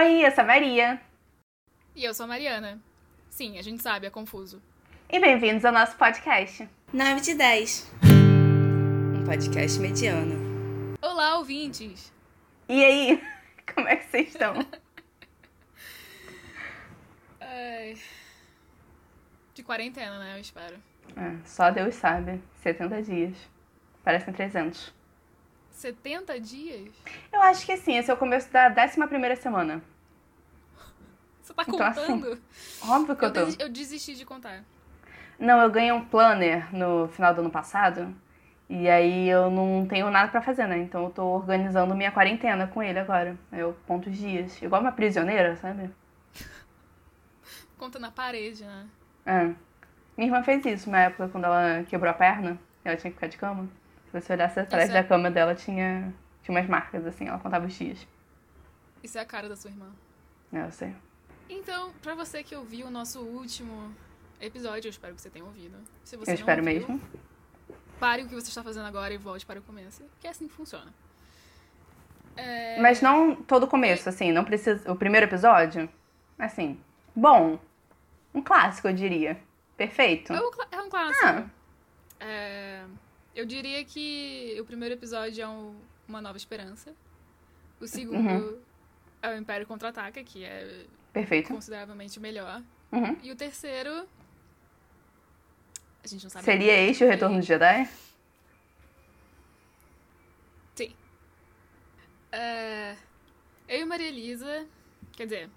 Oi, eu sou a Maria. E eu sou a Mariana. Sim, a gente sabe, é confuso. E bem-vindos ao nosso podcast. 9 de 10. Um podcast mediano. Olá, ouvintes! E aí, como é que vocês estão? Ai. De quarentena, né? Eu espero. É, só Deus sabe. 70 dias. Parecem 300. 70 dias? Eu acho que sim, esse é o começo da 11 semana. Você tá Então, assim, contando? Óbvio que eu eu, tô. des- eu desisti de contar. Não, eu ganhei um planner no final do ano passado. E aí eu não tenho nada pra fazer, né? Então eu tô organizando minha quarentena com ele agora. Eu conto os dias. Igual uma prisioneira, sabe? Conta na parede, né? É. Minha irmã fez isso uma época quando ela quebrou a perna. Ela tinha que ficar de cama. Se você olhasse atrás Isso é- da cama dela, tinha, tinha umas marcas, assim. Ela contava os dias. Isso é a cara da sua irmã. É, eu sei. Então, pra você que ouviu o nosso último episódio, eu espero que você tenha ouvido. Se você eu não espero ouviu, mesmo. Pare o que você está fazendo agora e volte para o começo. Que é assim que funciona. É... Mas não todo o começo, assim. Não precisa... O primeiro episódio, assim... Bom. Um clássico, eu diria. Perfeito. É um, é um clássico. Ah. É, eu diria que o primeiro episódio é um- uma nova esperança. O segundo Uhum. é o Império Contra-Ataca, que é Perfeito. consideravelmente melhor. Uhum. E o terceiro... A gente não sabe. Seria este o Retorno do Jedi? Sim. É, eu e Maria Elisa... Quer dizer,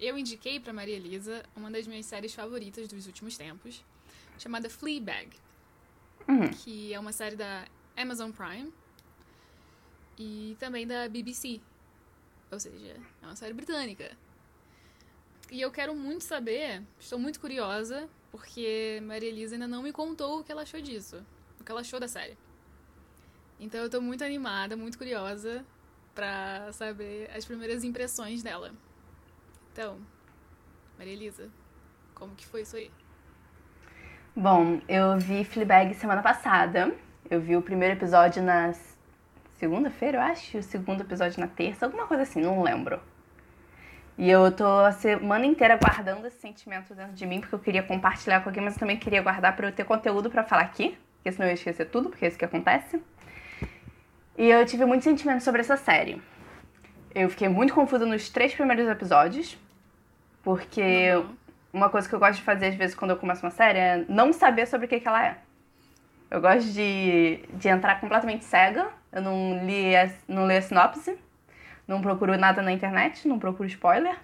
eu indiquei pra Maria Elisa uma das minhas séries favoritas dos últimos tempos, chamada Fleabag. Uhum. que é uma série da Amazon Prime e também da BBC. Ou seja, é uma série britânica. E eu quero muito saber, estou muito curiosa, porque Maria Elisa ainda não me contou o que ela achou disso, o que ela achou da série. Então eu tô muito animada, muito curiosa pra saber as primeiras impressões dela. Então, Maria Elisa, como que foi isso aí? Bom, eu vi Fleabag semana passada. Eu vi o primeiro episódio na segunda-feira, eu acho. O segundo episódio na terça, alguma coisa assim, não lembro. E eu tô a semana inteira guardando esse sentimento dentro de mim, porque eu queria compartilhar com alguém, mas eu também queria guardar pra eu ter conteúdo pra falar aqui, porque senão eu ia esquecer tudo, porque é isso que acontece. E eu tive muito sentimento sobre essa série. Eu fiquei muito confusa nos três primeiros episódios, porque Uhum. uma coisa que eu gosto de fazer às vezes quando eu começo uma série é não saber sobre o que, que ela é. Eu gosto de, de entrar completamente cega. Eu não li a, não li a sinopse, não procuro nada na internet, não procuro spoiler.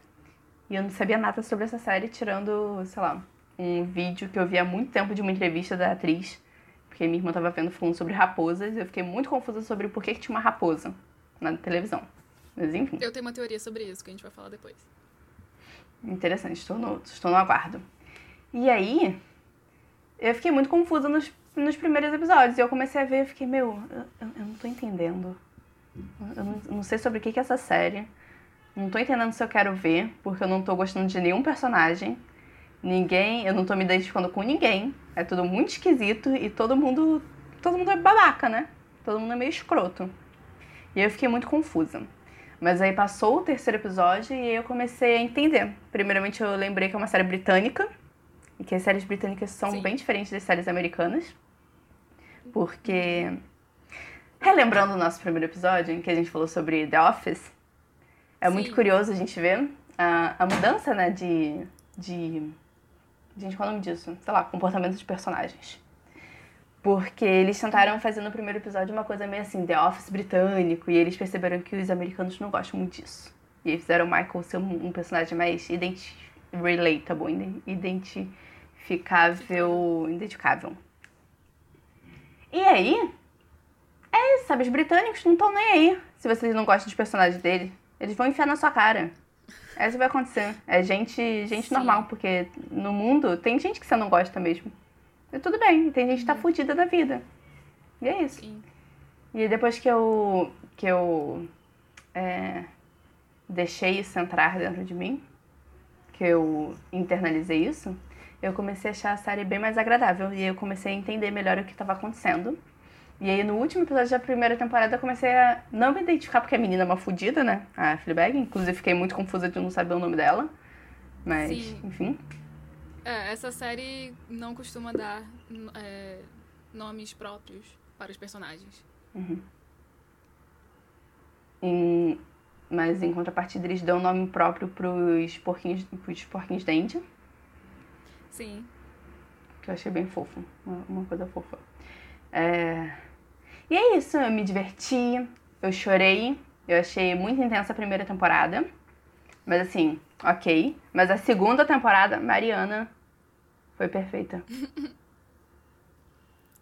E eu não sabia nada sobre essa série, tirando, sei lá, um vídeo que eu vi há muito tempo de uma entrevista da atriz. Porque minha irmã tava vendo falando sobre raposas e eu fiquei muito confusa sobre por que, que tinha uma raposa na televisão. Mas enfim. Eu tenho uma teoria sobre isso que a gente vai falar depois. Interessante, estou no, estou no aguardo. E aí, eu fiquei muito confusa nos, nos primeiros episódios. E eu comecei a ver e fiquei, meu, eu, eu- eu não tô entendendo. Eu não, sei sobre o que, que é essa série. Não tô entendendo se eu quero ver, porque eu não tô gostando de nenhum personagem. Ninguém, eu não tô me identificando com ninguém. É tudo muito esquisito e todo mundo. Todo mundo é babaca, né? Todo mundo é meio escroto. E eu fiquei muito confusa. Mas aí passou o terceiro episódio e eu comecei a entender. Primeiramente eu lembrei que é uma série britânica. E que as séries britânicas são Sim. bem diferentes das séries americanas. Porque. Relembrando o nosso primeiro episódio, em que a gente falou sobre The Office, é muito Sim. curioso a gente ver a, a mudança, né, de, de. Gente, qual é o nome disso? Sei lá, comportamento de personagens. Porque eles tentaram fazer no primeiro episódio uma coisa meio assim, The Office britânico, e eles perceberam que os americanos não gostam muito disso. E aí fizeram o Michael ser um, um personagem mais identi relatable, ide- identificável. Identificável. E aí, é sabe? Os britânicos não estão nem aí se vocês não gostam dos personagens dele. Eles vão enfiar na sua cara. É isso que vai acontecer. É gente, gente Sim. normal, porque no mundo tem gente que você não gosta mesmo. E tudo bem, tem gente que tá fudida da vida. E é isso. Sim. E depois que eu, que eu é, deixei isso entrar dentro de mim, que eu internalizei isso, eu comecei a achar a série bem mais agradável. E eu comecei a entender melhor o que estava acontecendo. E aí no último episódio da primeira temporada eu comecei a não me identificar porque a menina é uma fudida, né? A Fleabag. Inclusive fiquei muito confusa de não saber o nome dela. Mas, Sim. enfim. É, essa série não costuma dar é, nomes próprios para os personagens. Em- mas em contrapartida eles dão nome próprio pros porquinhos, pros porquinhos da Índia. Sim. Que eu achei bem fofo. Uma, uma coisa fofa. É... E é isso, eu me diverti, eu chorei, eu achei muito intensa a primeira temporada. Mas assim, ok. Mas a segunda temporada, Mariana, foi perfeita.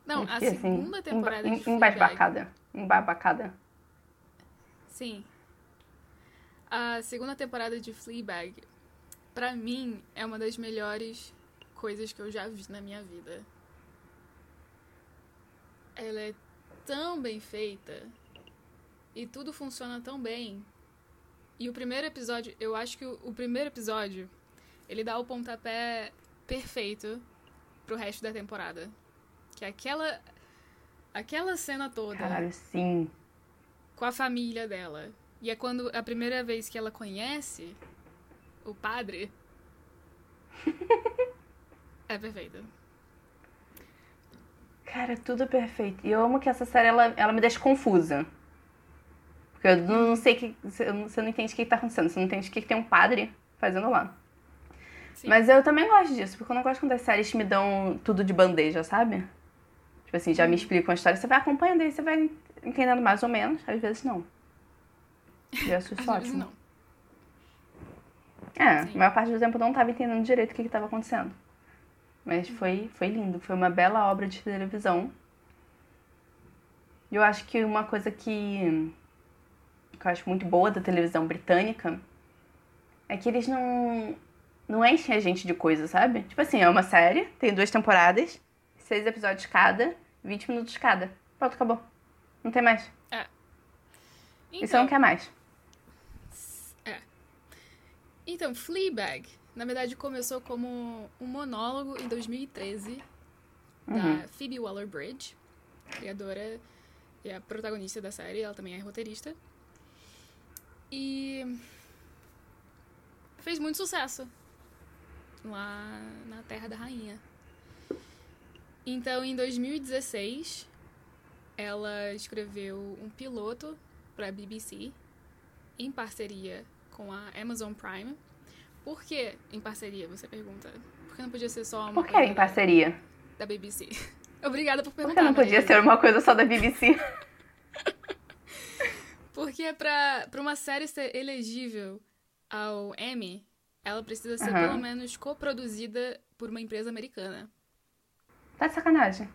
Não, a assim, segunda temporada emba- de. Embasbacada. Embabacada. Sim. A segunda temporada de Fleabag, pra mim, é uma das melhores coisas que eu já vi na minha vida. Ela é tão bem feita e tudo funciona tão bem. E o primeiro episódio, eu acho que o, o primeiro episódio, ele dá o pontapé perfeito pro resto da temporada. Que é aquela aquela cena toda Caralho, sim. com a família dela. E é quando a primeira vez que ela conhece o padre. é perfeito. Cara, tudo perfeito. E eu amo que essa série, ela, ela me deixa confusa. Porque eu não sei que. Você não entende o que que tá acontecendo. Você não entende o que que tem um padre fazendo lá. Sim. Mas eu também gosto disso, porque eu não gosto quando as séries me dão tudo de bandeja, sabe? Tipo assim, já me explicam a história, você vai acompanhando aí, você vai entendendo mais ou menos, às vezes não. E eu acho isso Às vezes ótimo. não. É, Sim. a maior parte do tempo eu não tava entendendo direito o que estava acontecendo. Mas foi, foi lindo, foi uma bela obra de televisão. E eu acho que uma coisa que, que eu acho muito boa da televisão britânica é que eles não, não enchem a gente de coisa, sabe? Tipo assim, é uma série, tem duas temporadas, seis episódios cada, 20 minutos cada. Pronto, acabou. Não tem mais. E você não Então, quer mais. então, Fleabag, na verdade, começou como um monólogo em 2013 Uhum. da Phoebe Waller-Bridge, criadora e a protagonista da série, ela também é roteirista. E fez muito sucesso lá na Terra da Rainha. Então, em 2016, ela escreveu um piloto para a BBC em parceria com a Amazon Prime. Por que em parceria, você pergunta? Por que não podia ser só uma Por que coisa em parceria? da BBC? Obrigada por Por perguntar. que não podia ser uma coisa só da BBC? Porque pra, pra uma série ser elegível ao Emmy, ela precisa ser Aham. pelo menos coproduzida por uma empresa americana. Tá de sacanagem.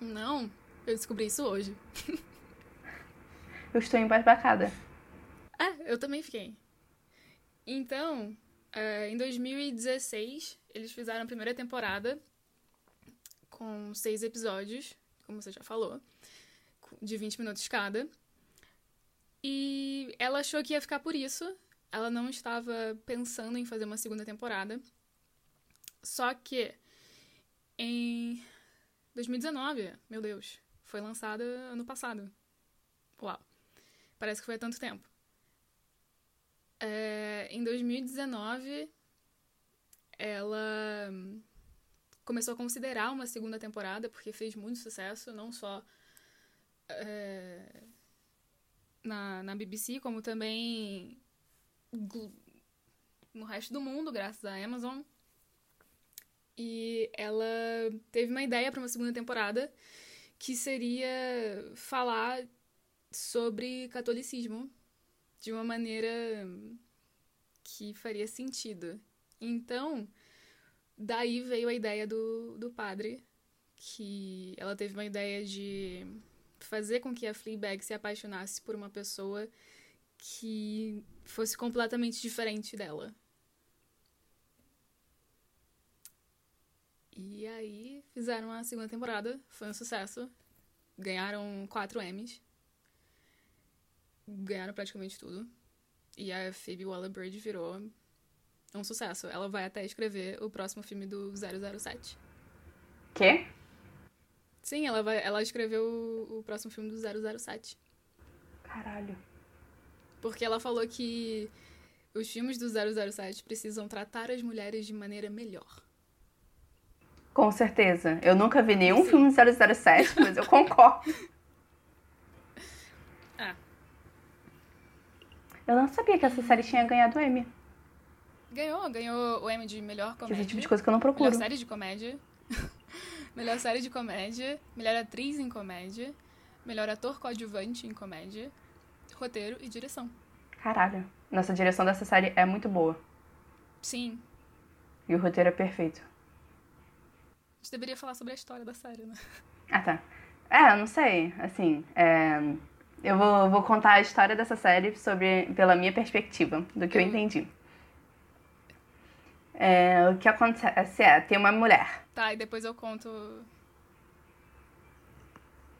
Não, eu descobri isso hoje. Eu estou embasbacada. É, eu também fiquei. Então, é, em 2016, eles fizeram a primeira temporada com seis episódios, como você já falou, de 20 minutos cada. E ela achou que ia ficar por isso. Ela não estava pensando em fazer uma segunda temporada. Só que em 2019, meu Deus, foi lançada ano passado. Uau. Parece que foi há tanto tempo. É, em 2019, ela começou a considerar uma segunda temporada, porque fez muito sucesso, não só é, na, na BBC, como também no resto do mundo, graças à Amazon. E ela teve uma ideia para uma segunda temporada que seria falar sobre catolicismo de uma maneira que faria sentido. Então, daí veio a ideia do, do padre, que ela teve uma ideia de fazer com que a Fleabag se apaixonasse por uma pessoa que fosse completamente diferente dela. E aí fizeram a segunda temporada, foi um sucesso. Ganharam quatro Emmys. Ganharam praticamente tudo. E a Phoebe Waller-Bridge virou um sucesso. Ela vai até escrever o próximo filme do 007. Quê? Sim, ela, vai, ela escreveu o, o próximo filme do 007. Caralho. Porque ela falou que os filmes do 007 precisam tratar as mulheres de maneira melhor. Com certeza. Eu nunca vi nenhum Sim. filme de 007, mas eu concordo. Ah. Eu não sabia que essa série tinha ganhado Emmy. Ganhou, ganhou o Emmy de melhor comédia. esse tipo de coisa que eu não procuro. Melhor série de comédia. melhor série de comédia. Melhor atriz em comédia. Melhor ator coadjuvante em comédia. Roteiro e direção. Caralho. Nossa a direção dessa série é muito boa. Sim. E o roteiro é perfeito. A gente deveria falar sobre a história da série, né? Ah, tá. É, eu não sei. Assim, é, eu vou, vou contar a história dessa série sobre, pela minha perspectiva, do que eu entendi. É, o que acontece é, tem uma mulher. Tá, e depois eu conto.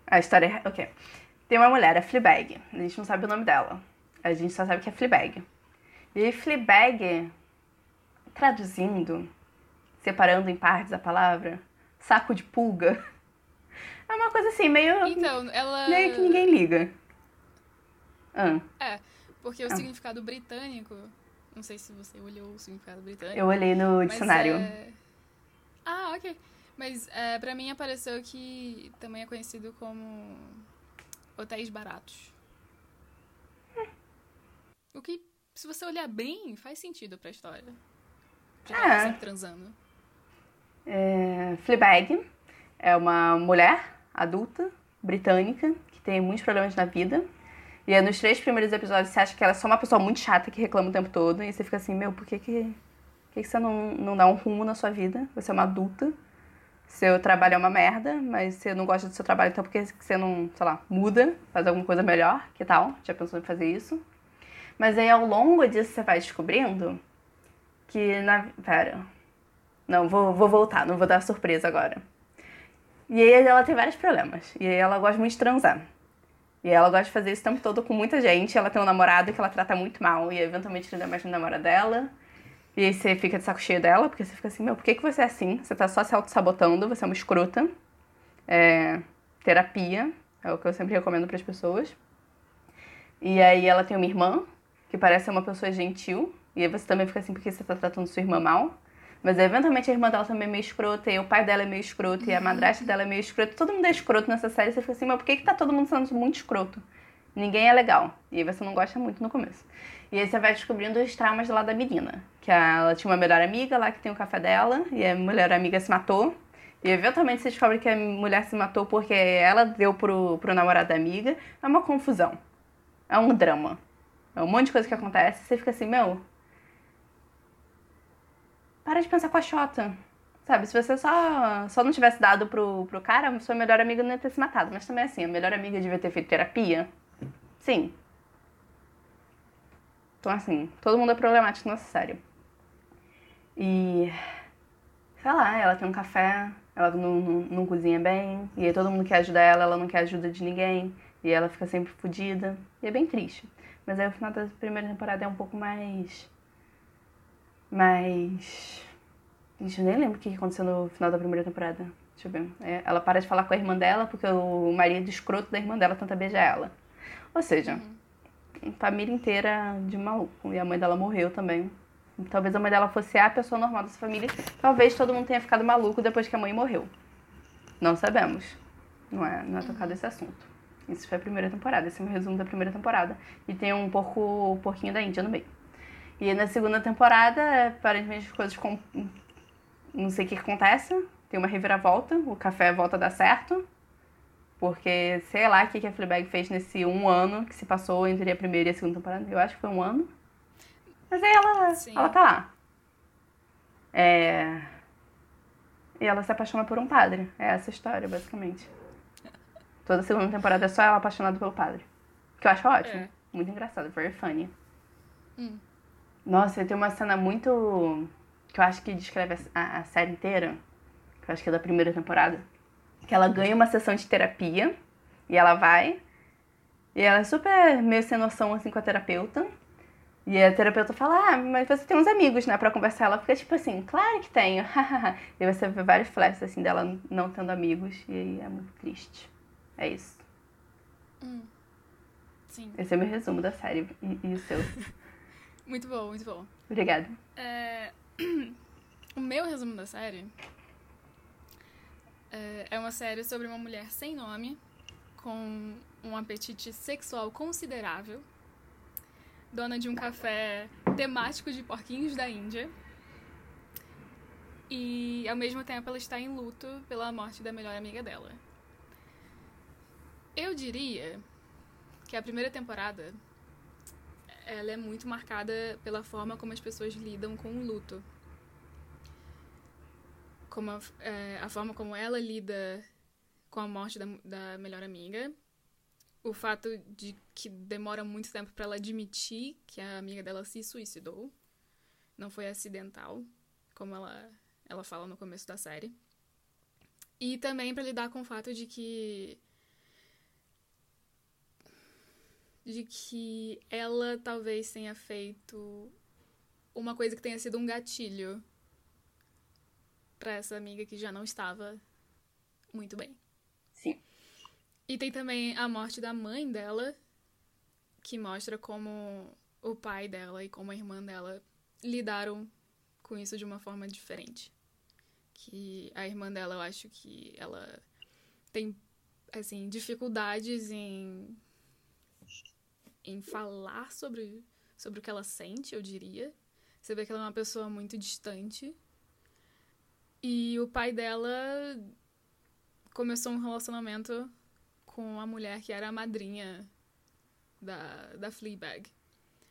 A história é. Ok. Tem uma mulher, a Fleabag. A gente não sabe o nome dela. A gente só sabe que é Fleabag. E Fleabag, traduzindo, separando em partes a palavra, saco de pulga. É uma coisa assim, meio. Então, ela. meio que ninguém liga. Ah, É, porque o Ah. significado britânico. Não sei se você olhou o significado britânico. eu olhei no dicionário. é- Ah, ok. Mas é, pra mim apareceu que também é conhecido como hotéis baratos. O que, se você olhar bem, faz sentido pra história. Já É. tava sempre transando. É, Fleabag é uma mulher adulta, britânica, que tem muitos problemas na vida. E é nos três primeiros episódios você acha que ela é só uma pessoa muito chata que reclama o tempo todo. E você fica assim, meu, por que, que, por que, que você não, não dá um rumo na sua vida? Você é uma adulta. Seu trabalho é uma merda, mas você não gosta do seu trabalho, então por que você não, sei lá, muda, faz alguma coisa melhor? Que tal? Já pensou em fazer isso? Mas aí ao longo disso você vai descobrindo que na. Pera. Não, vou, vou voltar, não vou dar surpresa agora. E aí ela tem vários problemas. E aí ela gosta muito de transar. E ela gosta de fazer isso o tempo todo com muita gente. Ela tem um namorado que ela trata muito mal. E eventualmente ele dá mais no namorado dela. E aí você fica de saco cheio dela, porque você fica assim, meu, por que, que você é assim? Você tá só se auto-sabotando, você é uma escrota. É, terapia, é o que eu sempre recomendo para as pessoas. E aí ela tem uma irmã, que parece ser uma pessoa gentil. E aí você também fica assim, porque você tá tratando sua irmã mal. Mas eventualmente a irmã dela também é meio escrota, e o pai dela é meio escroto, e a madrasta dela é meio escrota. Todo mundo é escroto nessa série. Você fica assim, mas por que, que tá todo mundo sendo muito escroto? Ninguém é legal. E aí você não gosta muito no começo. E aí você vai descobrindo os traumas lá da menina. Que ela tinha uma melhor amiga lá que tem o café dela, e a melhor amiga se matou. E eventualmente você descobre que a mulher se matou porque ela deu pro, pro namorado da amiga. É uma confusão. É um drama. É um monte de coisa que acontece. Você fica assim, meu, para de pensar com a Xota. Sabe, se você só, só não tivesse dado pro, pro cara, sua melhor amiga não ia ter se matado. Mas também assim, a melhor amiga devia ter feito terapia. Sim. Então assim, todo mundo é problemático nessa série. E. Sei lá, ela tem um café, ela não, não, não cozinha bem, e aí todo mundo quer ajudar ela, ela não quer ajuda de ninguém, e ela fica sempre fodida. E é bem triste. Mas aí o final da primeira temporada é um pouco mais. Mais. Gente, eu nem lembro o que aconteceu no final da primeira temporada. Deixa eu ver. É, ela para de falar com a irmã dela porque o marido escroto da irmã dela tenta beijar ela. Ou seja, família inteira de maluco. E a mãe dela morreu também. Talvez a mãe dela fosse a pessoa normal dessa família. Talvez todo mundo tenha ficado maluco depois que a mãe morreu. Não sabemos. Não é, não é tocado esse assunto. Isso foi a primeira temporada. Esse é o resumo da primeira temporada. E tem um porco, um porquinho da Índia no meio. E na segunda temporada, aparentemente as coisas com... Não sei o que acontece. Tem uma reviravolta. O café volta a dar certo. Porque sei lá o que que a Fleabag fez nesse um ano que se passou entre a primeira e a segunda temporada. Eu acho que foi um ano. Mas aí ela, Sim. ela tá lá. É... E ela se apaixona por um padre. É essa a história, basicamente. Toda a segunda temporada é só ela apaixonada pelo padre. Que eu acho ótimo. É. Muito engraçado, very funny. Hum. Nossa, tem uma cena muito. que eu acho que descreve a, a série inteira. Que eu acho que é da primeira temporada. Que ela ganha uma sessão de terapia. E ela vai. E ela é super meio sem noção assim com a terapeuta. E a terapeuta fala, ah, mas você tem uns amigos, né, pra conversar. Ela fica tipo assim, claro que tenho. e você vê vários flashes, assim, dela não tendo amigos. E aí é muito triste. É isso. Hum. Sim. Esse é o meu resumo da série. E, e o seu? muito bom, muito bom. Obrigada. É... O meu resumo da série é, é uma série sobre uma mulher sem nome, com um apetite sexual considerável, dona de um café temático de porquinhos da Índia. E ao mesmo tempo ela está em luto pela morte da melhor amiga dela. Eu diria que a primeira temporada ela é muito marcada pela forma como as pessoas lidam com o luto. Como a, é, a forma como ela lida com a morte da, da melhor amiga, o fato de que demora muito tempo para ela admitir que a amiga dela se suicidou, não foi acidental, como ela ela fala no começo da série. E também para lidar com o fato de que de que ela talvez tenha feito uma coisa que tenha sido um gatilho para essa amiga que já não estava muito bem. Sim. E tem também a morte da mãe dela, que mostra como o pai dela e como a irmã dela lidaram com isso de uma forma diferente. Que a irmã dela, eu acho que ela tem assim dificuldades em em falar sobre sobre o que ela sente, eu diria. Você vê que ela é uma pessoa muito distante e o pai dela começou um relacionamento com a mulher que era a madrinha da, da Fleabag.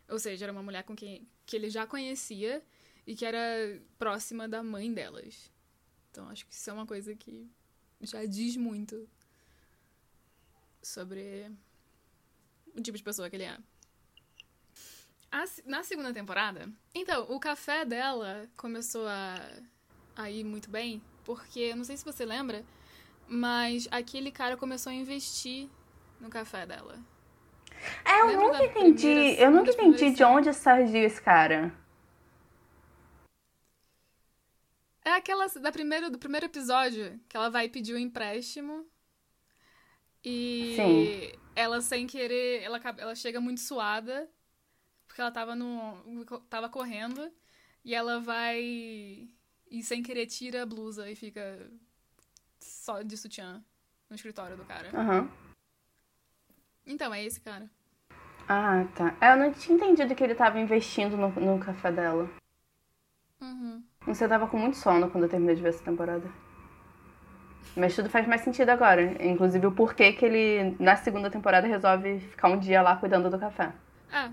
Ou seja, era uma mulher com quem que ele já conhecia e que era próxima da mãe delas. Então acho que isso é uma coisa que já diz muito sobre o tipo de pessoa que ele é. na segunda temporada, então, o café dela começou a aí muito bem, porque eu não sei se você lembra, mas aquele cara começou a investir no café dela. É, eu Lembra nunca entendi. eu nunca entendi de onde surgiu esse cara. É aquela da primeiro, do primeiro episódio que ela vai pedir o um empréstimo e Sim. ela sem querer, ela, ela chega muito suada porque ela tava no tava correndo e ela vai e sem querer tira a blusa e fica só de sutiã no escritório do cara. Uhum. Então, é esse cara. Ah, tá. É, eu não tinha entendido que ele tava investindo no, no café dela. Uhum. Você tava com muito sono quando eu terminei de ver essa temporada. Mas tudo faz mais sentido agora. Inclusive o porquê que ele, na segunda temporada, resolve ficar um dia lá cuidando do café. Ah,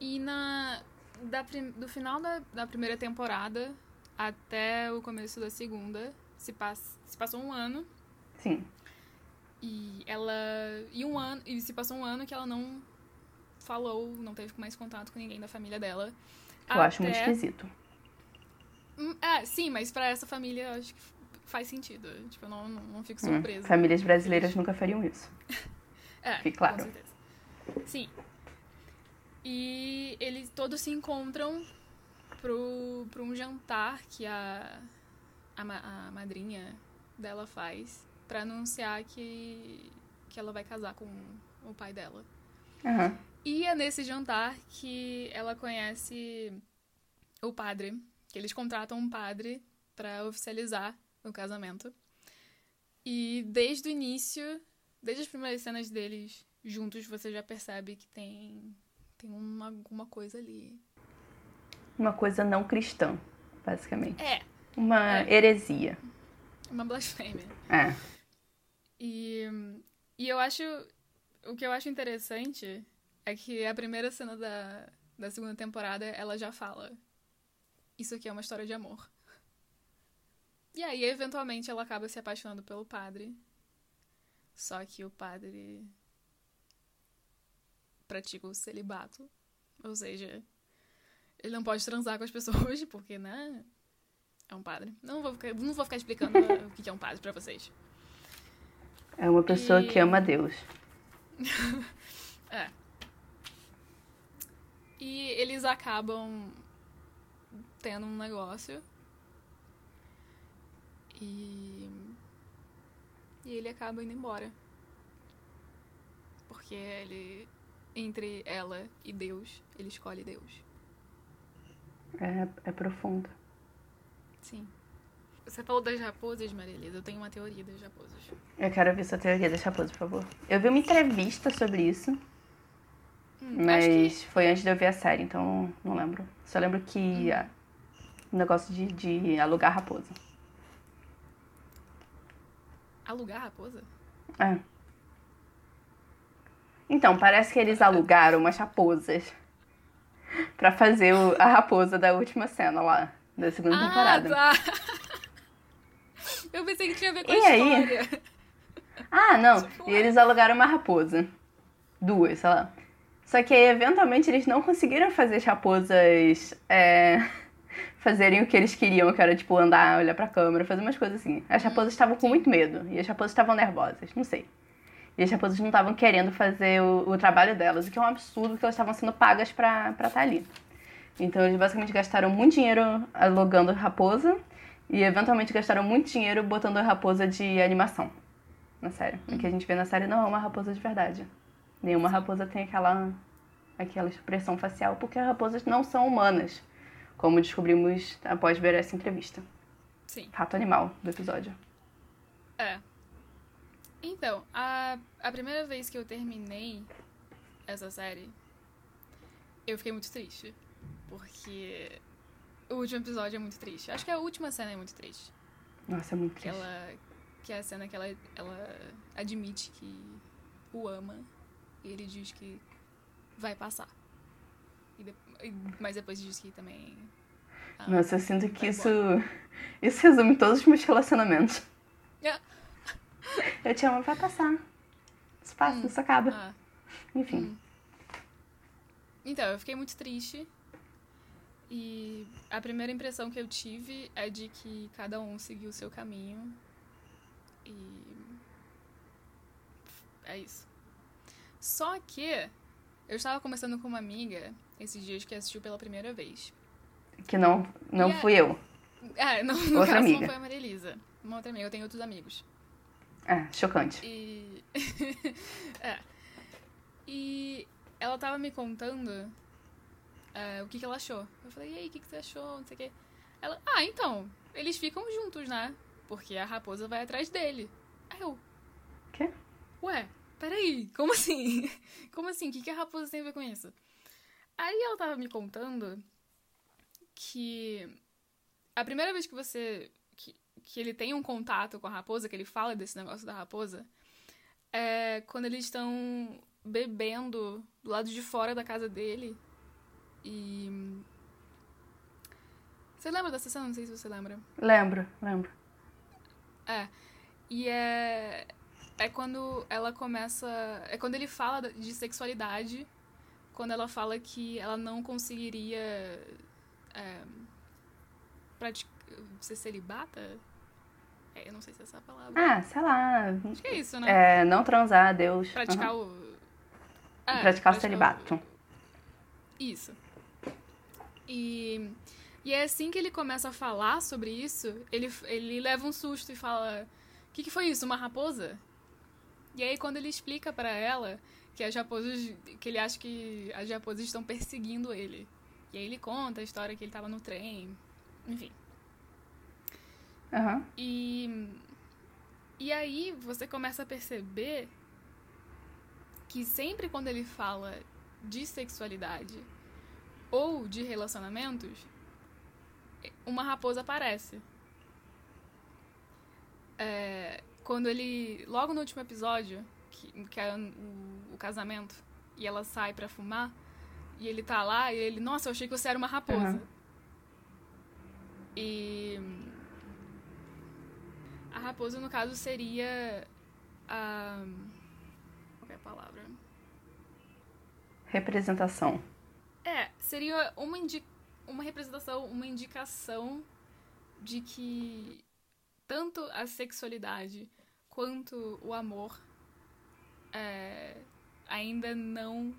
e na. Da, do final da, da primeira temporada, até o começo da segunda. Se, pass, se passou um ano. Sim. E ela. E um ano. E se passou um ano que ela não falou, não teve mais contato com ninguém da família dela. Eu até... acho muito esquisito. Hum, é, sim, mas para essa família eu acho que faz sentido. Tipo, eu não, não, não fico hum, surpresa. Hum, famílias brasileiras nunca fariam isso. é, Fique claro. Com certeza. Sim. E eles todos se encontram pro, pro um jantar que a, a, a madrinha dela faz para anunciar que, que ela vai casar com o pai dela. Uhum. E é nesse jantar que ela conhece o padre, que eles contratam um padre para oficializar o casamento. E desde o início, desde as primeiras cenas deles juntos, você já percebe que tem, tem uma, alguma coisa ali uma coisa não cristã, basicamente. É. Uma é. heresia. Uma blasfêmia. É. E, e eu acho. O que eu acho interessante é que a primeira cena da, da segunda temporada ela já fala: Isso aqui é uma história de amor. E aí, eventualmente, ela acaba se apaixonando pelo padre. Só que o padre pratica o celibato. Ou seja, ele não pode transar com as pessoas, porque, né? É um padre. Não vou ficar, não vou ficar explicando o que é um padre para vocês. É uma pessoa e... que ama Deus. é. E eles acabam tendo um negócio. E. E ele acaba indo embora. Porque ele. Entre ela e Deus, ele escolhe Deus. É, é profundo. Sim. Você falou das raposas, Maria Elisa. Eu tenho uma teoria das raposas. Eu quero ver sua teoria das raposas, por favor. Eu vi uma entrevista sobre isso, Hum, mas Acho foi antes de eu ver a série, então não lembro. Só lembro que ah, o negócio de, de alugar raposa. Alugar raposa? É. Então, parece que eles alugaram umas raposas pra fazer o- a raposa da última cena lá, da segunda temporada. tá. Eu pensei que tinha a ver com E a aí? história. Ah, não. Tipo, E eles alugaram uma raposa. Duas, sei lá. Só que aí, eventualmente, eles não conseguiram fazer as raposas é, fazerem o que eles queriam, que era, tipo, andar, olhar pra câmera, fazer umas coisas assim. As raposas estavam com muito medo. E as raposas estavam nervosas, não sei. E as raposas não estavam querendo fazer o, o trabalho delas, o que é um absurdo, porque elas estavam sendo pagas pra estar ali. Então, eles basicamente gastaram muito dinheiro alugando raposa e, eventualmente, gastaram muito dinheiro botando a raposa de animação na série. O que a gente vê na série não é uma raposa de verdade. Nenhuma raposa tem aquela, aquela expressão facial, porque as raposas não são humanas, como descobrimos após ver essa entrevista. Sim. Fato animal do episódio. É. Então, a, a primeira vez que eu terminei essa série, eu fiquei muito triste. Porque o último episódio é muito triste. Acho que a última cena é muito triste. Nossa, é muito triste. ela. Que é a cena que ela, ela admite que o ama. E ele diz que vai passar. Mas depois diz que também. ah, Nossa, eu sinto que isso, isso resume todos os meus relacionamentos. É. Eu te amo, vai passar. Isso passa, isso acaba. ah, Enfim. Então, eu fiquei muito triste. E a primeira impressão que eu tive é de que cada um seguiu o seu caminho. E. É isso. Só que eu estava conversando com uma amiga esses dias que assistiu pela primeira vez. Que não, não E é- fui eu. É, não, no Outra caso amiga. não foi a Maria Elisa. Uma outra amiga, eu tenho outros amigos. É, chocante. E. é. E ela tava me contando é, o que, que ela achou. Eu falei, e aí, o que, que você achou? Não sei o quê. Ela, ah, então, eles ficam juntos, né? Porque a raposa vai atrás dele. Aí eu. Quê? Ué, peraí, como assim? Como assim? O que, que a raposa tem a ver com isso? Aí ela tava me contando que a primeira vez que você. que, que ele tem um contato com a raposa, que ele fala desse negócio da raposa, é quando eles estão bebendo do lado de fora da casa dele. E. Você lembra dessa cena? Não sei se você lembra. Lembro, lembro. É. E é. É quando ela começa. É quando ele fala de sexualidade. Quando ela fala que ela não conseguiria. É, praticar. Ser celibata? É, eu não sei se é essa a palavra. Ah, sei lá. Acho que é isso, né? É, não transar, Deus. Praticar Aham. o. Praticar o celibato. Isso. E, e é assim que ele começa a falar sobre isso, ele, ele leva um susto e fala: O que, que foi isso? Uma raposa? E aí, quando ele explica pra ela que as raposas. que ele acha que as raposas estão perseguindo ele. E aí ele conta a história que ele tava no trem. Enfim. Aham. E, e aí você começa a perceber que sempre quando ele fala de sexualidade ou de relacionamentos, uma raposa aparece. É, quando ele. Logo no último episódio, que, que é o, o casamento, e ela sai pra fumar, e ele tá lá, e ele, nossa, eu achei que você era uma raposa. Aham. E. A raposa, no caso, seria a. Qual é a palavra? Representação. É, seria uma, indi uma representação, uma indicação de que tanto a sexualidade quanto o amor é, ainda não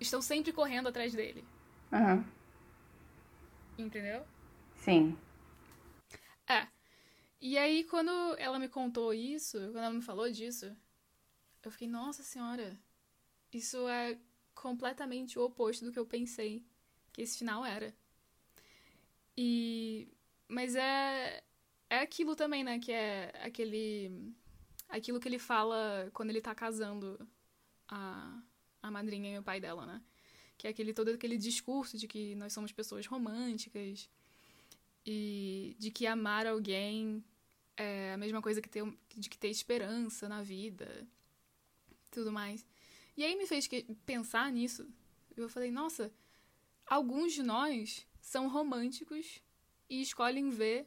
estão sempre correndo atrás dele. Aham. Entendeu? Sim. É. E aí, quando ela me contou isso, quando ela me falou disso, eu fiquei, nossa senhora, isso é completamente o oposto do que eu pensei que esse final era. E. Mas é. É aquilo também, né? Que é aquele. Aquilo que ele fala quando ele tá casando a, a madrinha e o pai dela, né? Que é aquele, todo aquele discurso de que nós somos pessoas românticas e de que amar alguém é a mesma coisa que ter, de que ter esperança na vida, tudo mais. E aí me fez pensar nisso. Eu falei, nossa, alguns de nós são românticos e escolhem ver,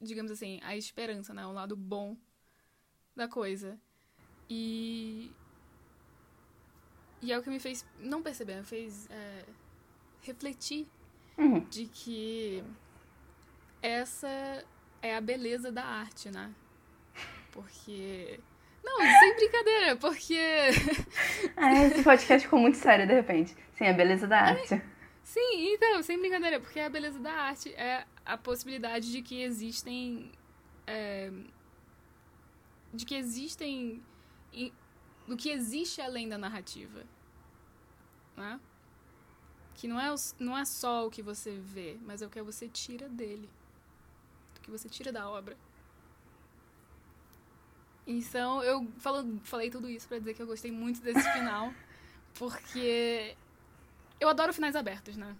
digamos assim, a esperança, né? O lado bom da coisa. E. E é o que me fez não perceber, me fez é, refletir Uhum. de que essa é a beleza da arte, né? Porque. Não, sem brincadeira, porque. Ah, esse podcast ficou muito sério de repente. Sim, a beleza da arte. Sim, então, sem brincadeira, porque a beleza da arte é a possibilidade de que existem. é, de que existem. em- do que existe além da narrativa. Né? Que não é, não é só o que você vê, mas é o que você tira dele. O que você tira da obra. Então, eu falo, falei tudo isso pra dizer que eu gostei muito desse final, porque eu adoro finais abertos, né?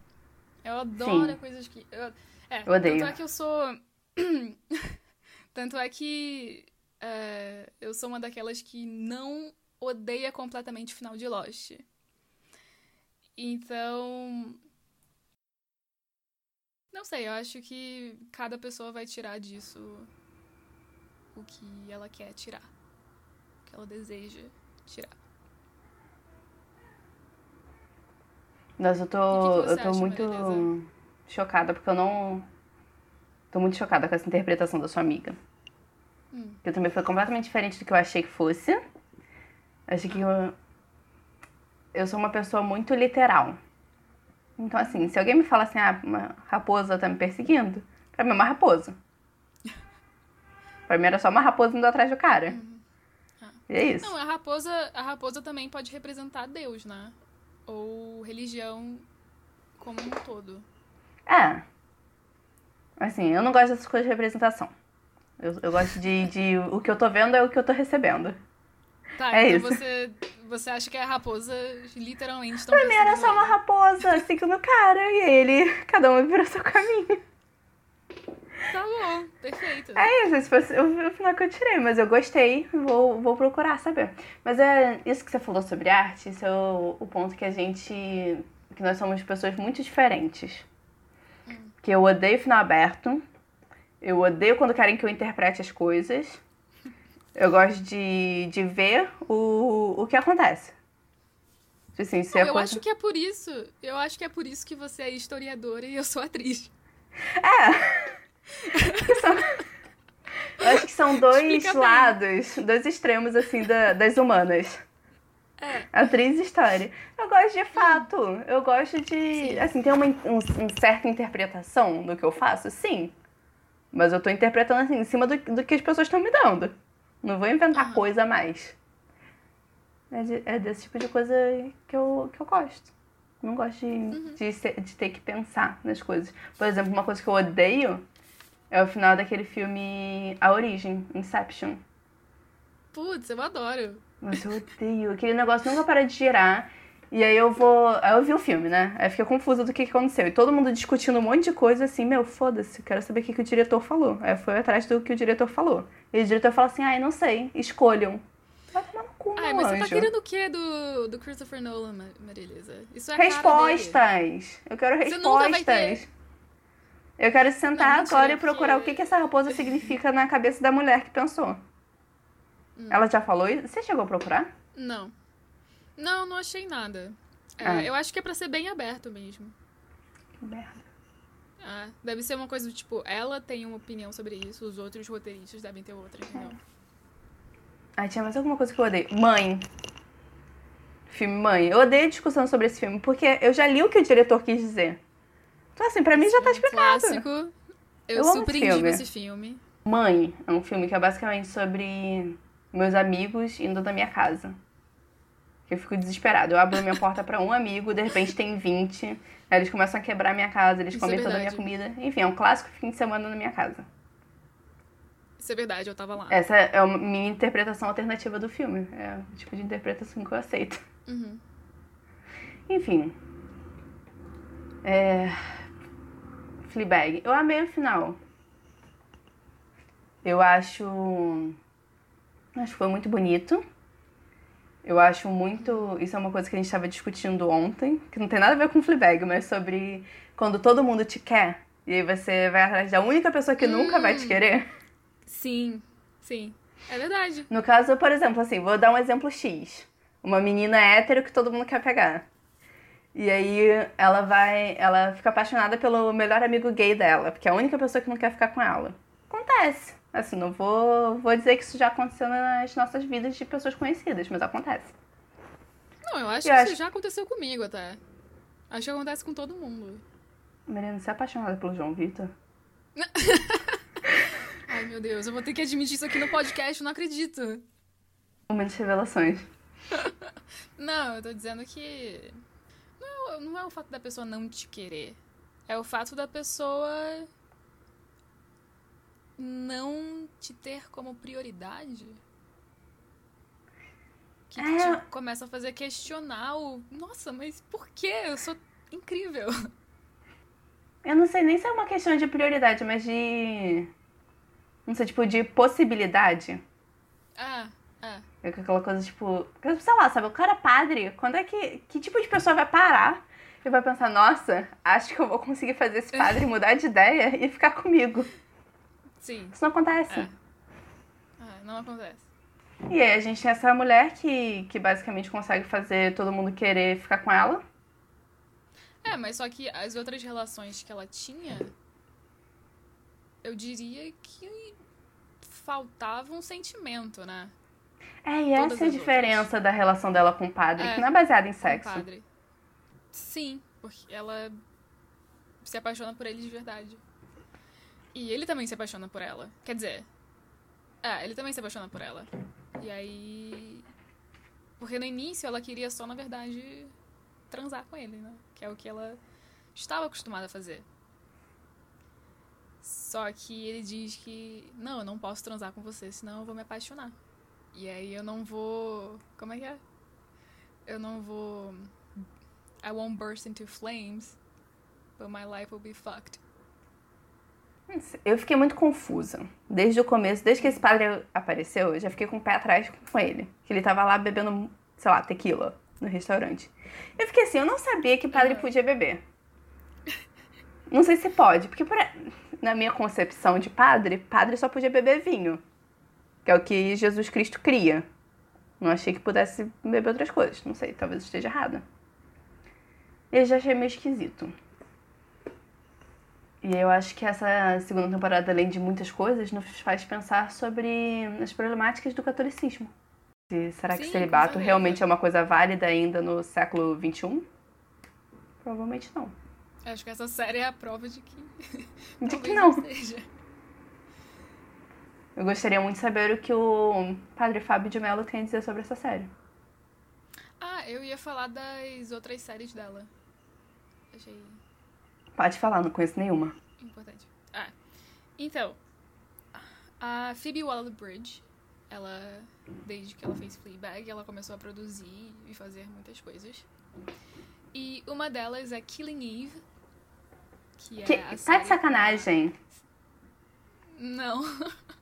Eu adoro Sim. coisas que. Eu, é, Eu odeio. Tanto é que eu sou. tanto é que é, eu sou uma daquelas que não odeia completamente o final de Lost. Então. Não sei, eu acho que cada pessoa vai tirar disso o que ela quer tirar. O que ela deseja tirar. Mas eu tô, que que eu tô acha, muito chocada porque eu não. Tô muito chocada com essa interpretação da sua amiga. Hum. Que também foi completamente diferente do que eu achei que fosse. Achei que eu. Eu sou uma pessoa muito literal. Então, assim, se alguém me fala assim, ah, uma raposa tá me perseguindo, pra mim é uma raposa. Pra mim era só uma raposa indo atrás do cara. Ah. E é isso. Não, a raposa, a raposa também pode representar Deus, né? Ou religião como um todo. É. Assim, eu não gosto dessas coisas de representação. Eu, eu gosto de, de. O que eu tô vendo é o que eu tô recebendo. Tá, É então isso. você você acha que a raposa literalmente estão Pra mim era só uma raposa seguindo o cara e ele. Cada um virou seu caminho. Tá bom, perfeito. É isso, esse foi o, o final que eu tirei, mas eu gostei, vou, vou procurar saber. Mas é isso que você falou sobre arte, isso é o, o ponto que a gente. que nós somos pessoas muito diferentes. Que eu odeio final aberto, eu odeio quando querem que eu interprete as coisas. Eu gosto de, de ver o, o que acontece. Tipo Assim, se Não, a eu acho que é por isso. Eu acho que é por isso que você é historiadora e eu sou atriz. Eu acho que são dois Explica bem. lados, dois extremos, assim, da- das humanas. É. Atriz e história. Eu gosto de fato. Eu gosto de. Sim. Assim, tem uma um, um certa interpretação do que eu faço? Sim. Mas eu tô interpretando assim, em cima do, do que as pessoas estão me dando. Não vou inventar Aham. coisa a mais. É, de- é desse tipo de coisa que eu, que eu gosto. Não gosto de, Uhum. de, ser- de ter que pensar nas coisas. Por exemplo, uma coisa que eu odeio é o final daquele filme A Origem, Inception. Putz, eu adoro. Nossa, eu odeio. Aquele negócio nunca para de girar. E aí eu vou. Aí eu vi o filme, né? Aí eu fiquei confusa do que, que aconteceu. E todo mundo discutindo um monte de coisa assim, meu, foda-se, quero saber o que, que o diretor falou. Aí fui atrás do que o diretor falou. E o diretor fala assim, ai, não sei, escolham. Vai tomar no cu, Ai, mas você tá anjo. querendo o quê do, do Christopher Nolan, Ma- Marilisa? Isso é. Respostas! Eu quero respostas. Eu quero sentar Não, agora e procurar porque- o que, que essa raposa significa na cabeça da mulher que pensou. Hum. Ela já falou isso? Você chegou a procurar? Não. Não, não achei nada. É, Ah. Eu acho que é pra ser bem aberto mesmo. Merda. Ah, deve ser uma coisa do tipo, ela tem uma opinião sobre isso, os outros roteiristas devem ter outra, entendeu? Ai, tinha mais alguma coisa que eu odeio. Mãe. Filme Mãe. Eu odeio discussão sobre esse filme, porque eu já li o que o diretor quis dizer. Então, assim, pra mim já tá explicado. Clássico. Eu, Eu super esse filme. esse filme. Mãe é um filme que é basicamente sobre meus amigos indo da minha casa. Eu fico desesperada. Eu abro minha porta pra um amigo, de repente tem 20. Aí eles começam a quebrar minha casa, eles Isso é comem toda a minha comida. Enfim, é um clássico fim de semana na minha casa. Isso é verdade, eu tava lá. Essa é a minha interpretação alternativa do filme. É o tipo de interpretação que eu aceito. Uhum. Enfim. É... Fleabag. Eu amei o final. Eu acho. Acho que foi muito bonito. Eu acho muito. Isso é uma coisa que a gente estava discutindo ontem, que não tem nada a ver com Fleabag, mas sobre quando todo mundo te quer. E aí você vai atrás da única pessoa que nunca vai te querer. Sim, sim. É verdade. No caso, por exemplo, assim, vou dar um exemplo X. Uma menina hétero que todo mundo quer pegar. E aí ela vai. Ela fica apaixonada pelo melhor amigo gay dela, porque é a única pessoa que não quer ficar com ela. Acontece. Assim, não vou, vou dizer que isso já aconteceu nas nossas vidas de pessoas conhecidas, mas acontece. Não, eu acho Eu que acho- isso já aconteceu comigo até. Acho que acontece com todo mundo. Mariana, você é apaixonada pelo João Vitor? Ai, meu Deus, eu vou ter que admitir isso aqui no podcast, eu não acredito. Momentos de revelações. Não, eu tô dizendo que. Não, não é o fato da pessoa não te querer. É o fato da pessoa. não te ter como prioridade. Que É. te começa a fazer questionar o. Nossa, mas por quê? Eu sou incrível. Eu não sei nem se é uma questão de prioridade, mas de. Não sei, tipo, de possibilidade. Ah, ah. É aquela coisa, tipo, sei lá, sabe, o cara é padre, quando é que. Que tipo de pessoa vai parar e vai pensar, nossa, acho que eu vou conseguir fazer esse padre mudar de ideia e ficar comigo? Sim. Isso não acontece. É. Ah, não acontece. E aí a gente tem essa mulher que, que basicamente consegue fazer todo mundo querer ficar com ela. É, mas só que as outras relações que ela tinha, eu diria que faltava um sentimento, né? É, e Todas essa é a diferença da relação dela com o padre, É, que não é baseada em sexo. padre. Sim, porque ela se apaixona por ele de verdade. E ele também se apaixona por ela. Quer dizer, é, ele também se apaixona por ela. E aí. Porque no início ela queria só, na verdade, transar com ele, né? Que é o que ela estava acostumada a fazer. Só que ele diz que, não, eu não posso transar com você, senão eu vou me apaixonar. E aí eu não vou. Como é que é? Eu não vou. I won't burst into flames, but my life will be fucked. Eu fiquei muito confusa. Desde o começo, desde que esse padre apareceu, eu já fiquei com o pé atrás com ele. Que ele tava lá bebendo, sei lá, tequila no restaurante. Eu fiquei assim, eu não sabia que padre podia beber. Não sei se pode, porque por- na minha concepção de padre, padre só podia beber vinho. Que é o que Jesus Cristo cria. Não achei que pudesse beber outras coisas. Não sei, talvez esteja errada. Eu já achei meio esquisito. E eu acho que essa segunda temporada, além de muitas coisas, nos faz pensar sobre as problemáticas do catolicismo. E será que Sim, celibato realmente é uma coisa válida ainda no século XXI? Provavelmente não. Acho que essa série é a prova de que. De que não. seja. Eu gostaria muito de saber o que o padre Fábio de Mello tem a dizer sobre essa série. Ah, eu ia falar das outras séries dela. Achei Pode falar, não conheço nenhuma. importante. Ah, então. A Phoebe Waller-Bridge, ela, desde que ela fez Fleabag, ela começou a produzir e fazer muitas coisas. E uma delas é Killing Eve, que é Que, a tá série... de sacanagem. Não.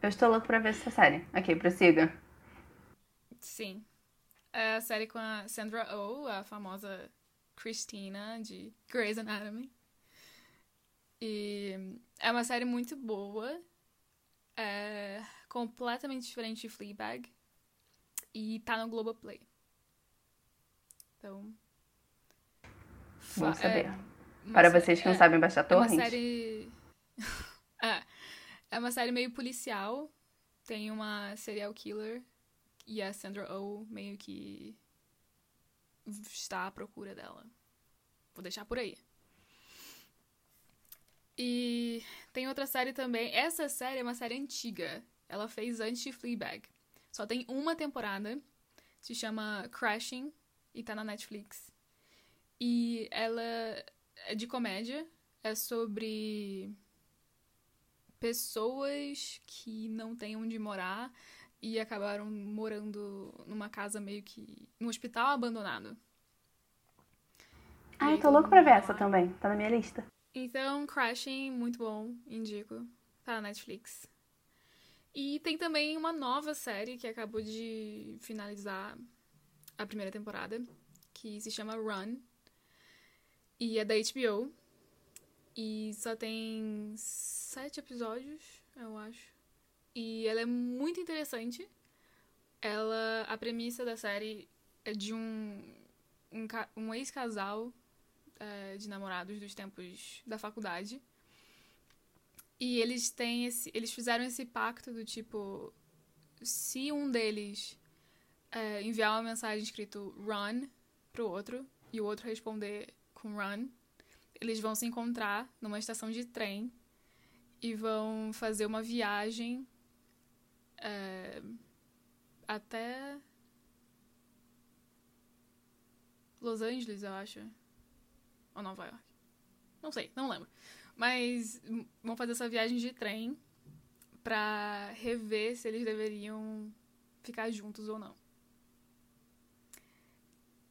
Eu estou louco pra ver essa série. Ok, prossiga. Sim. É a série com a Sandra Oh, a famosa Christina de Grey's Anatomy. E é uma série muito boa. É completamente diferente de Fleabag. E tá no Globoplay. Então. Bom fa- saber. é Para vocês que não é- sabem baixar é uma torrent. série. é, é uma série meio policial. Tem uma serial killer. E a Sandra Oh meio que está à procura dela. Vou deixar por aí. E tem outra série também. Essa série é uma série antiga. Ela fez antes de Fleabag. Só tem uma temporada. Se chama Crashing e tá na Netflix. E ela é de comédia. É sobre pessoas que não têm onde morar e acabaram morando numa casa meio que. num hospital abandonado. Ai, tô louco pra ver essa também. Tá na minha lista. Então, Crashing, muito bom, indico. Tá na Netflix. E tem também uma nova série que acabou de finalizar a primeira temporada, que se chama Run. E é da HBO. E só tem sete episódios, eu acho. E ela é muito interessante. Ela. A premissa da série é de um, um, um ex-casal é, de namorados dos tempos da faculdade. E eles têm esse. Eles fizeram esse pacto do tipo. Se um deles é, enviar uma mensagem escrito run pro outro e o outro responder com run, eles vão se encontrar numa estação de trem e vão fazer uma viagem é, até Los Angeles, eu acho. Ou Nova York. Não sei, não lembro. Mas vão fazer essa viagem de trem pra rever se eles deveriam ficar juntos ou não.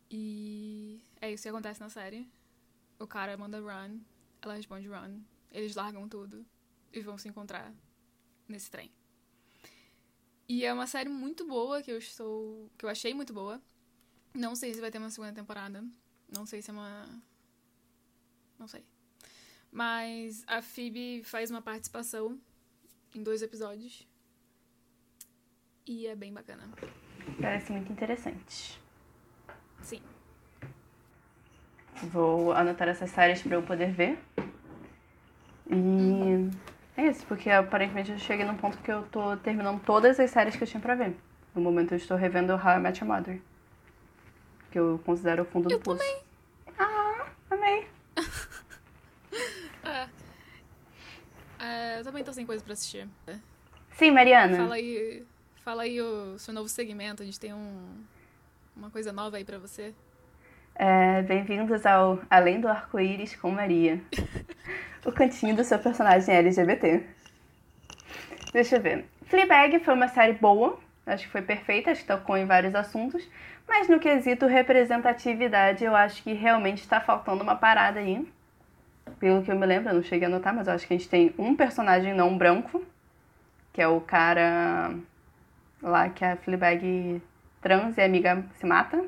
E é isso que acontece na série. O cara manda run, ela responde run. Eles largam tudo e vão se encontrar nesse trem. E é uma série muito boa que eu estou. que eu achei muito boa. Não sei se vai ter uma segunda temporada. Não sei se é uma. Não sei. Mas a Phoebe faz uma participação em dois episódios. E é bem bacana. Parece muito interessante. Sim. Vou anotar essas séries para eu poder ver. E é isso, porque aparentemente eu cheguei num ponto que eu tô terminando todas as séries que eu tinha pra ver. No momento eu estou revendo How I Met Your Mother. Que eu considero o fundo do eu poço. Também. Ah, amei. é. É, eu também tô sem coisa pra assistir. Sim, Mariana. Fala aí, fala aí o seu novo segmento. A gente tem um, uma coisa nova aí pra você. É, Bem-vindos ao Além do Arco-Íris com Maria. o cantinho do seu personagem LGBT. Deixa eu ver. Fleabag foi uma série boa, acho que foi perfeita, acho que tocou em vários assuntos, mas no quesito representatividade eu acho que realmente está faltando uma parada aí. Pelo que eu me lembro, eu não cheguei a notar, mas eu acho que a gente tem um personagem não branco, que é o cara lá que a Fleabag trans e a amiga se mata.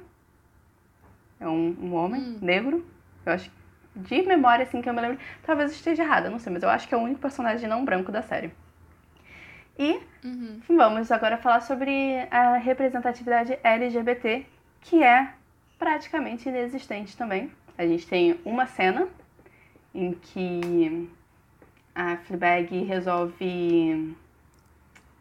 É um, um homem Hum. negro. Eu acho de memória, assim, que eu me lembro. Talvez eu esteja errada, não sei, mas eu acho que é o único personagem não branco da série. E Uhum. vamos agora falar sobre a representatividade LGBT, que é praticamente inexistente também. A gente tem uma cena em que a Fleabag resolve.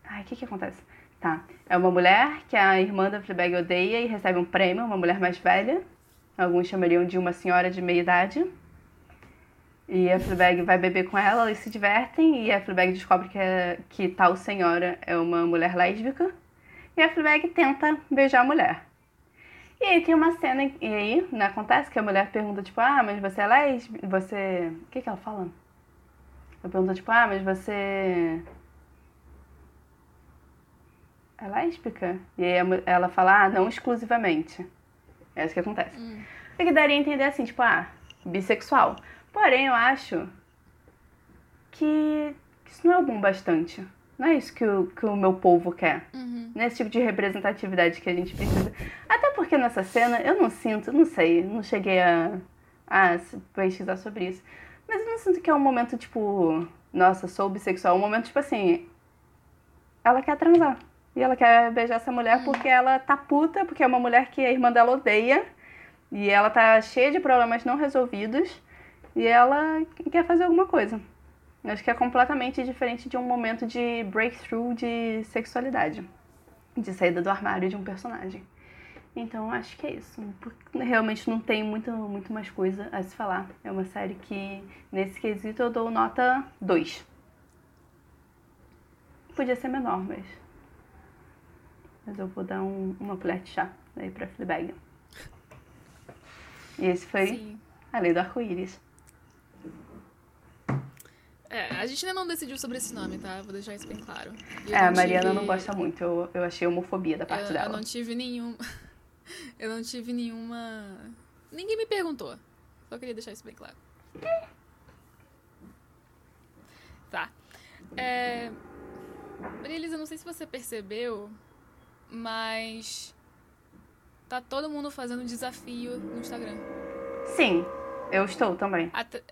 Ai, o que que acontece? Tá. É uma mulher que a irmã da Fleabag odeia e recebe um prêmio, uma mulher mais velha. Alguns chamariam de uma senhora de meia idade. E a Fleabag vai beber com ela, eles se divertem, e a Fleabag descobre que, é, que tal senhora é uma mulher lésbica. E a Fleabag tenta beijar a mulher. E aí tem uma cena, e aí né, acontece que a mulher pergunta, tipo, ah, mas você é lésbica? Você... O que que ela fala? Ela pergunta, tipo, ah, mas você... É lésbica? E aí ela fala, ah, não exclusivamente. É isso que acontece. Hum. O que daria a entender assim, tipo, ah, bissexual. Porém, eu acho que isso não é bom bastante. Não é isso que o, que o meu povo quer. Uhum. Não é esse tipo de representatividade que a gente precisa. Até porque nessa cena eu não sinto, não sei, não cheguei a, a pesquisar sobre isso. Mas eu não sinto que é um momento tipo, nossa, sou bissexual. É um momento tipo assim, ela quer transar. E ela quer beijar essa mulher porque ela tá puta, porque é uma mulher que a irmã dela odeia. E ela tá cheia de problemas não resolvidos. E ela quer fazer alguma coisa. Eu Acho que é completamente diferente de um momento de breakthrough de sexualidade. De saída do armário de um personagem. Então acho que é isso. Porque realmente não tem muito, muito mais coisa a se falar. É uma série que, nesse quesito, eu dou nota 2. Podia ser menor, mas. Mas eu vou dar um, uma colher de chá aí pra Fleabag. E esse foi Sim. a lei do arco-íris. É, a gente ainda não decidiu sobre esse nome, tá? Vou deixar isso bem claro. Eu É, a Mariana tive- não gosta muito. Eu, eu achei homofobia da parte eu, dela. Eu não tive nenhum. Eu não tive nenhuma. Ninguém me perguntou. Só queria deixar isso bem claro. Tá. É... Maria Elisa, não sei se você percebeu, mas. Tá todo mundo fazendo desafio no Instagram. Sim, eu estou também. Até,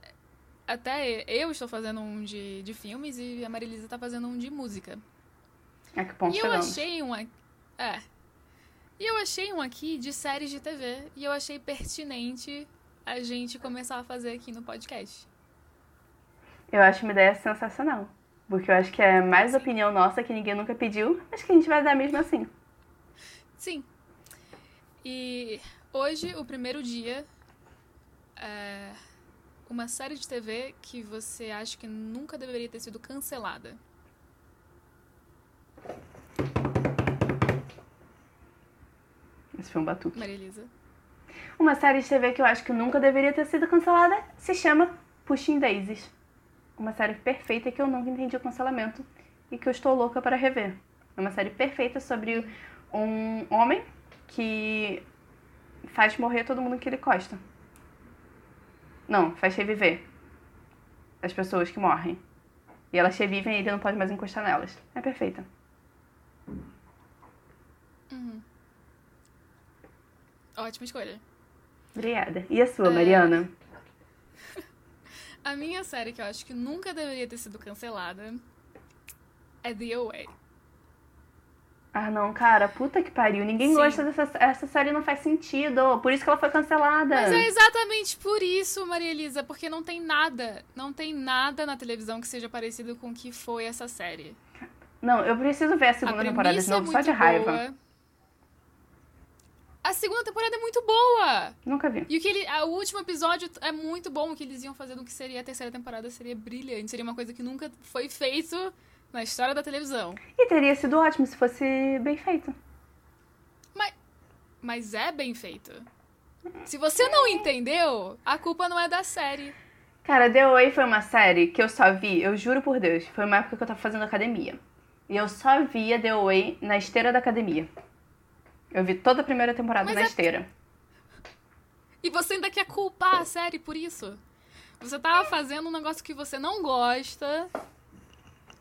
até eu estou fazendo um de, de filmes e a Maria Elisa tá fazendo um de música. A que ponto E eu chegamos? achei um. É. E eu achei um aqui de séries de TV. E eu achei pertinente a gente começar a fazer aqui no podcast. Eu acho uma ideia sensacional. Porque eu acho que é mais opinião nossa que ninguém nunca pediu. Acho que a gente vai dar mesmo assim. Sim. E hoje, o primeiro dia, é uma série de TV que você acha que nunca deveria ter sido cancelada. Esse foi um batuque. Maria Elisa. Uma série de TV que eu acho que nunca deveria ter sido cancelada se chama Pushing Daisies. Uma série perfeita que eu nunca entendi o cancelamento e que eu estou louca para rever. É uma série perfeita sobre um homem que faz morrer todo mundo que ele gosta. Não, faz reviver as pessoas que morrem. E elas revivem e ele não pode mais encostar nelas. É perfeita. Ótima escolha. Obrigada. E a sua, Mariana? A minha série que eu acho que nunca deveria ter sido cancelada é The Away. Ah, não, cara, puta que pariu. Ninguém Sim. gosta dessa essa série, não faz sentido. Por isso que ela foi cancelada. Mas é exatamente por isso, Maria Elisa, porque não tem nada, não tem nada na televisão que seja parecido com o que foi essa série. Não, eu preciso ver a A segunda temporada de premissa é novo, só muito de raiva. boa. A segunda temporada é muito boa. Nunca vi. E o que ele, a- o último episódio é muito bom. O que eles iam fazer do que seria a terceira temporada seria brilhante. Seria uma coisa que nunca foi feito na história da televisão. E teria sido ótimo se fosse bem feito. Mas é bem feito. Se você não entendeu, a culpa não é da série. Cara, The Way foi uma série que eu só vi, eu juro por Deus, foi uma época que eu tava fazendo academia. E eu só via The Way na esteira da academia. Eu vi toda a primeira temporada Mas na é- esteira. E você ainda quer culpar a série por isso? Você tava fazendo um negócio que você não gosta.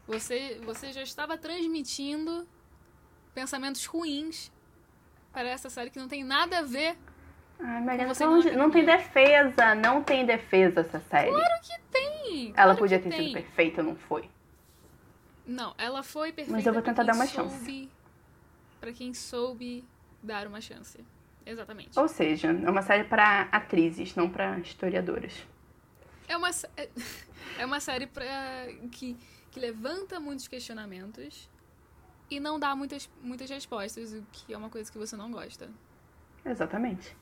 Você, você já estava transmitindo pensamentos ruins para essa série que não tem nada a ver. Ai, Mariana, você não não tem defesa, não tem defesa essa série. Tem! Ela claro podia que ter tem. sido perfeita, não foi. Não, ela foi perfeita. Mas eu vou tentar quem dar uma chance. soube- Pra quem soube dar uma chance. Exatamente. Ou seja, é uma série pra atrizes, não pra historiadoras. É uma, é uma série pra, que, que levanta muitos questionamentos e não dá muitas, muitas respostas, o que é uma coisa que você não gosta. Exatamente.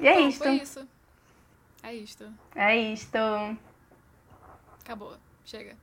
E é Bom, isto. Foi isso. É isto. É isto. Acabou. Chega.